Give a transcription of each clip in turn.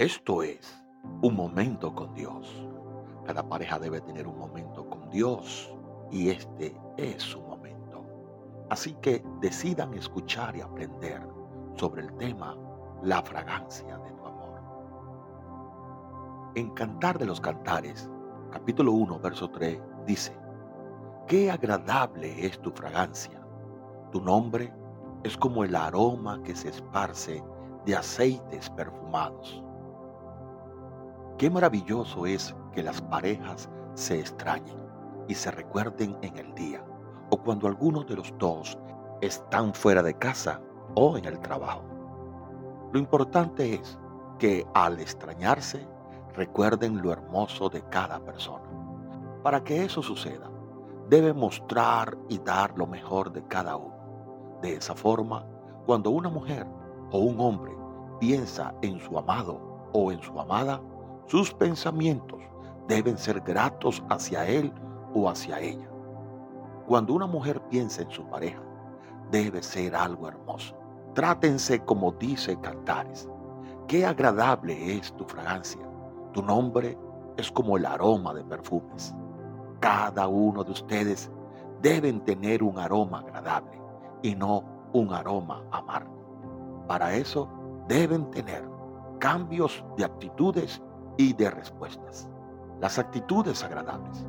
Esto es un momento con Dios. Cada pareja debe tener un momento con Dios y este es su momento. Así que decidan escuchar y aprender sobre el tema la fragancia de tu amor. En Cantar de los Cantares, capítulo 1, verso 3, dice, Qué agradable es tu fragancia. Tu nombre es como el aroma que se esparce de aceites perfumados. Qué maravilloso es que las parejas se extrañen y se recuerden en el día o cuando algunos de los dos están fuera de casa o en el trabajo. Lo importante es que al extrañarse recuerden lo hermoso de cada persona. Para que eso suceda, debe mostrar y dar lo mejor de cada uno. De esa forma, cuando una mujer o un hombre piensa en su amado o en su amada, sus pensamientos deben ser gratos hacia él o hacia ella. Cuando una mujer piensa en su pareja, debe ser algo hermoso. Trátense como dice Cantares. Qué agradable es tu fragancia. Tu nombre es como el aroma de perfumes. Cada uno de ustedes deben tener un aroma agradable y no un aroma amargo. Para eso deben tener cambios de actitudes y de respuestas. Las actitudes agradables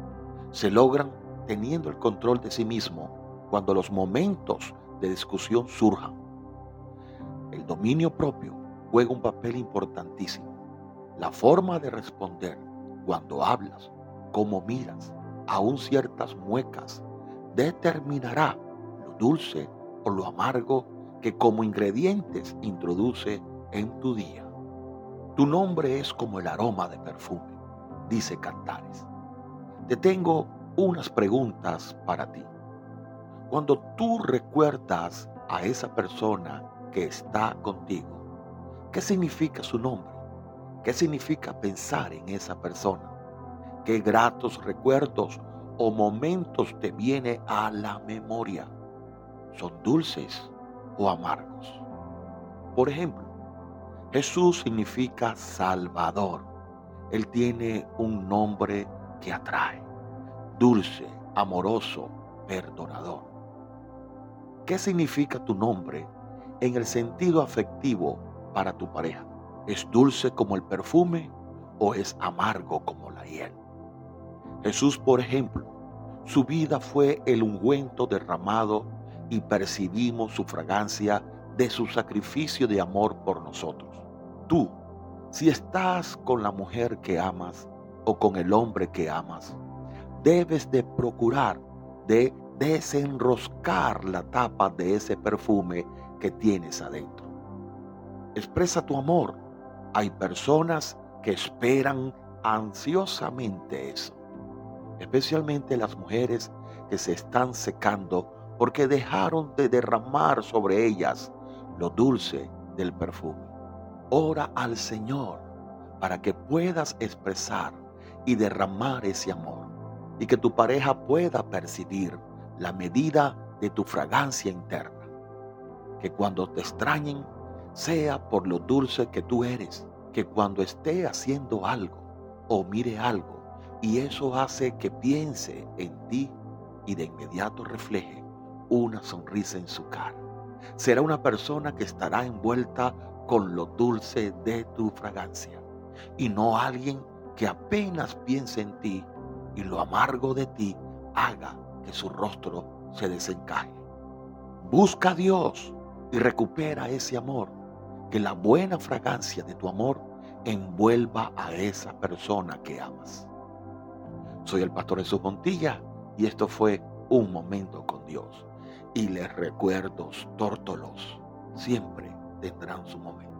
se logran teniendo el control de sí mismo cuando los momentos de discusión surjan. El dominio propio juega un papel importantísimo. La forma de responder cuando hablas, cómo miras, aún ciertas muecas, determinará lo dulce o lo amargo que como ingredientes introduce en tu día. Tu nombre es como el aroma de perfume, dice Cantares. Te tengo unas preguntas para ti. Cuando tú recuerdas a esa persona que está contigo, ¿qué significa su nombre? ¿Qué significa pensar en esa persona? ¿Qué gratos recuerdos o momentos te viene a la memoria? ¿Son dulces o amargos? Por ejemplo, Jesús significa Salvador. Él tiene un nombre que atrae. Dulce, amoroso, perdonador. ¿Qué significa tu nombre en el sentido afectivo para tu pareja? ¿Es dulce como el perfume o es amargo como la hiel? Jesús, por ejemplo, su vida fue el ungüento derramado y percibimos su fragancia de su sacrificio de amor por nosotros. Tú, si estás con la mujer que amas o con el hombre que amas, debes de procurar de desenroscar la tapa de ese perfume que tienes adentro. Expresa tu amor. Hay personas que esperan ansiosamente eso, especialmente las mujeres que se están secando porque dejaron de derramar sobre ellas lo dulce del perfume. Ora al Señor para que puedas expresar y derramar ese amor y que tu pareja pueda percibir la medida de tu fragancia interna. Que cuando te extrañen sea por lo dulce que tú eres, que cuando esté haciendo algo o mire algo y eso hace que piense en ti y de inmediato refleje una sonrisa en su cara. Será una persona que estará envuelta con lo dulce de tu fragancia y no alguien que apenas piense en ti y lo amargo de ti haga que su rostro se desencaje. Busca a Dios y recupera ese amor, que la buena fragancia de tu amor envuelva a esa persona que amas. Soy el pastor Jesús Montilla y esto fue un momento con Dios y les recuerdos tórtolos siempre tendrán su momento.